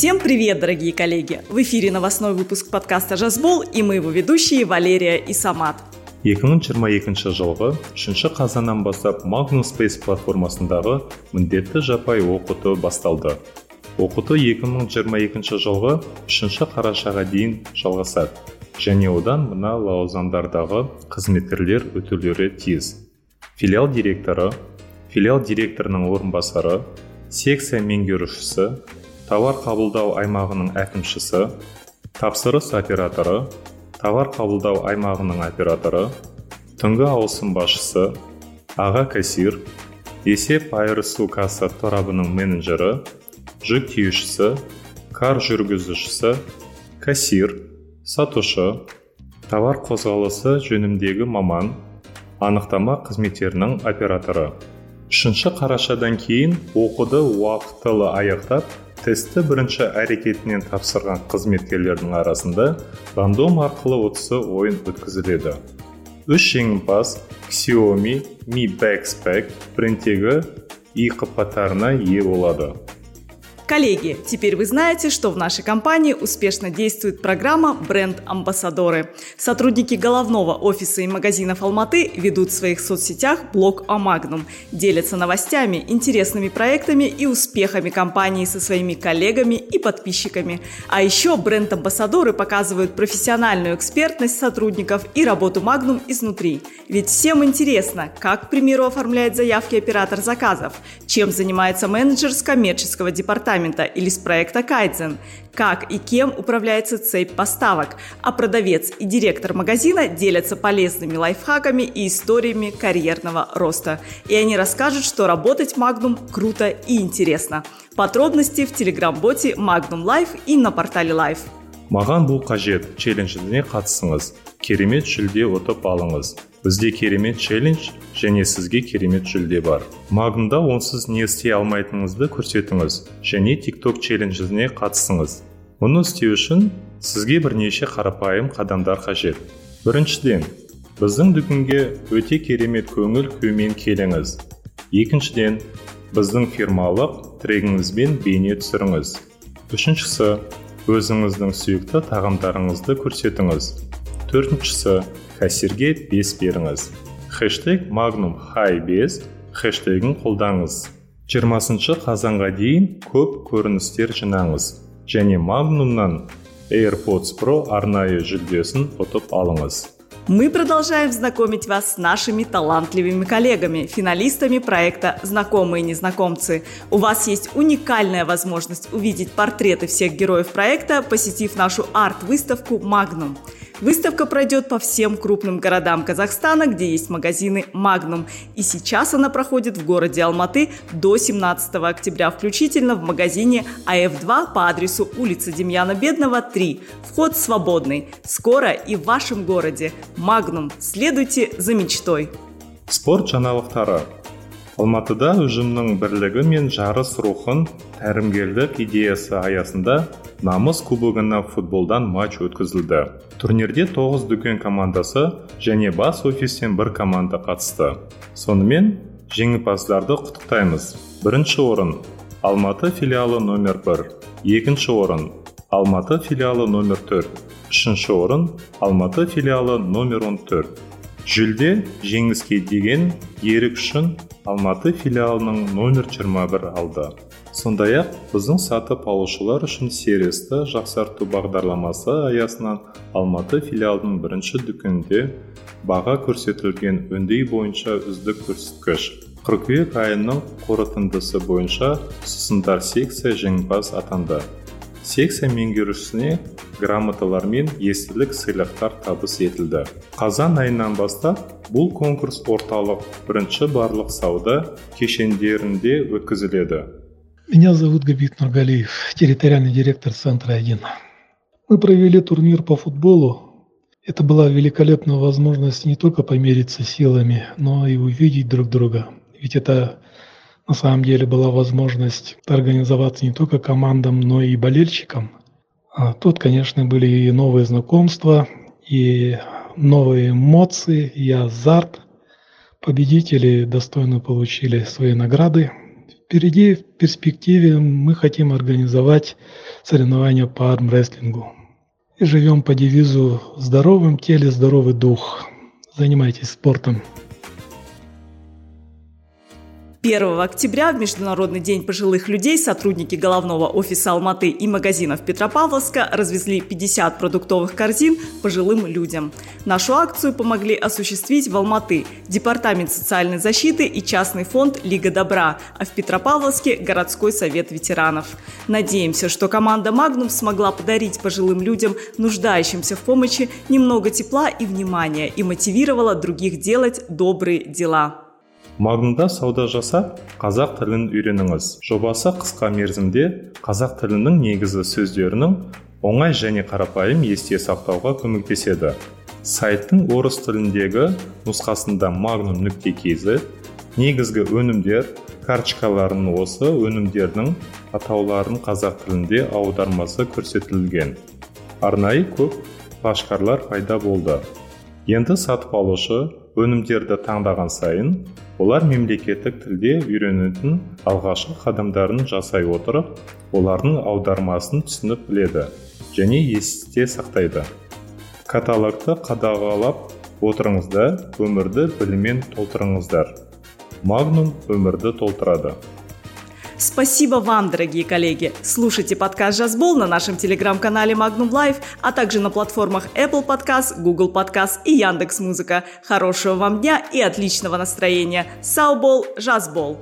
Всем привет, дорогие коллеги! В эфире новостной выпуск подкаста «Жазбол» и мы его ведущие Валерия и Самат. 2022 жылғы 3 қазаннан бастап Magnum Space платформасындағы міндетті жаппай оқыту басталды. Оқыту 2022 жылғы 3 қарашаға дейін жалғасады және одан мына лауазымдардағы қызметкерлер өтулері тиіс. Филиал директоры, филиал директорының орынбасары, секция меңгерушісі, товар қабылдау аймағының әкімшісі тапсырыс операторы товар қабылдау аймағының операторы түнгі ауысым басшысы аға кассир есеп айырысу касса торабының менеджері жүк тиеушісі кар жүргізушісі кассир сатушы товар қозғалысы жөніндегі маман анықтама қызметтерінің операторы. Үшінші қарашадан кейін оқуды уақытылы аяқтап тестті бірінші әрекетінен тапсырған қызметкерлердің арасында рандом арқылы отысы ойын өткізіледі. Үш жеңімпаз xiaomi mi backpack брендтегі и қатарына ие болады. Коллеги, теперь вы знаете, что в нашей компании успешно действует программа «Бренд-амбассадоры». Сотрудники головного офиса и магазинов Алматы ведут в своих соцсетях блог о Магнум, делятся новостями, интересными проектами и успехами компании со своими коллегами и подписчиками. А еще бренд-амбассадоры показывают профессиональную экспертность сотрудников и работу Магнум изнутри. Ведь всем интересно, как, к примеру, оформляет заявки оператор заказов, чем занимается менеджер с коммерческого департамента, департамента или с проекта Кайдзен, как и кем управляется цепь поставок, а продавец и директор магазина делятся полезными лайфхаками и историями карьерного роста. И они расскажут, что работать Magnum круто и интересно. Подробности в телеграм-боте Magnum Life и на портале Life. маған бұл қажет челленджіне қатысыңыз керемет жүлде ұтып алыңыз бізде керемет челлендж және сізге керемет жүлде бар. Магнумда онсыз не істей алмайтыныңызды көрсетіңіз және тикток челленджіне қатысыңыз. Мұны істеу үшін сізге бірнеше қарапайым қадамдар қажет. Біріншіден біздің дүкенге өте керемет көңіл күймен келіңіз. Екіншіден біздің фирмалық трегіңізбен бейне түсіріңіз. Үшіншісі өзіңіздің сүйікті тағамдарыңызды көрсетіңіз. төртіншісі кассирге бес беріңіз хэштег магнум хай бес хэштегін қолдаңыз жиырмасыншы қазанға дейін көп көріністер жинаңыз және магнумнан AirPods Pro арнайы жүлдесін ұтып алыңыз Мы продолжаем знакомить вас с нашими талантливыми коллегами, финалистами проекта «Знакомые незнакомцы». У вас есть уникальная возможность увидеть портреты всех героев проекта, посетив нашу арт-выставку «Магнум». Выставка пройдет по всем крупным городам Казахстана, где есть магазины Magnum. И сейчас она проходит в городе Алматы до 17 октября включительно в магазине АФ2 по адресу улица Демьяна Бедного, 3. Вход свободный. Скоро и в вашем городе. Magnum. Следуйте за мечтой. спорт жаңалықтары алматыда ұжымның бірлігі мен жарыс рухын тәрімгерлік идеясы аясында намыс кубогына футболдан матч өткізілді. Турнирде 9 дүкен командасы және бас офистен бір команда қатысты. Сонымен жеңімпаздарды құттықтаймыз. Бірінші орын алматы филиалы номер 1 екінші орын алматы филиалы номер 4 үшінші орын алматы филиалы номер 14 жүлде жеңіске деген ерік үшін алматы филиалының номер 21 алды. Сондай ақ біздің сатып алушылар үшін сервисті жақсарту бағдарламасы аясынан алматы филиалының бірінші дүкенінде баға көрсетілген өндей бойынша үздік көрсеткіш. Қыркүйек айының қорытындысы бойынша сусындар секция жеңімпаз атанды. секция меңгерушісіне грамоталар мен естілік сыйлықтар табыс етілді қазан айынан бастап бұл конкурс орталық бірінші барлық сауда кешендерінде өткізіледі Меня зовут Габит Нургалиев, территориальный директор Центра 1. Мы провели турнир по футболу. Это была великолепная возможность не только помериться силами, но и увидеть друг друга. Ведь это на самом деле была возможность организоваться не только командам, но и болельщикам. А тут, конечно, были и новые знакомства, и новые эмоции, и азарт. Победители достойно получили свои награды, Впереди в перспективе мы хотим организовать соревнования по армрестлингу. И живем по девизу «Здоровым теле, здоровый дух». Занимайтесь спортом. 1 октября в Международный день пожилых людей сотрудники головного офиса Алматы и магазинов Петропавловска развезли 50 продуктовых корзин пожилым людям. Нашу акцию помогли осуществить в Алматы Департамент социальной защиты и частный фонд «Лига добра», а в Петропавловске – городской совет ветеранов. Надеемся, что команда «Магнум» смогла подарить пожилым людям, нуждающимся в помощи, немного тепла и внимания и мотивировала других делать добрые дела. Магнумда сауда жасап қазақ тілін үйреніңіз. Жобасы қысқа мерзімде қазақ тілінің негізі сөздерінің оңай және қарапайым есте сақтауға көмектеседі. Сайттың орыс тіліндегі нұсқасында магнум нүкте kz негізгі өнімдер карточкаларының осы өнімдердің атауларын қазақ тілінде аудармасы көрсетілген. Арнайы көп флашкарлар пайда болды. Енді сатып алушы өнімдерді таңдаған сайын олар мемлекеттік тілде үйренетін алғашқы қадамдарын жасай отырып олардың аудармасын түсініп біледі және есте сақтайды. Каталогты қадағалап отырыңыздар өмірді біліммен толтырыңыздар. Магнум өмірді толтырады. Спасибо вам, дорогие коллеги! Слушайте подкаст «Жазбол» на нашем телеграм-канале Magnum Live, а также на платформах Apple Podcast, Google Podcast и Яндекс Музыка. Хорошего вам дня и отличного настроения! Саубол, Жазбол!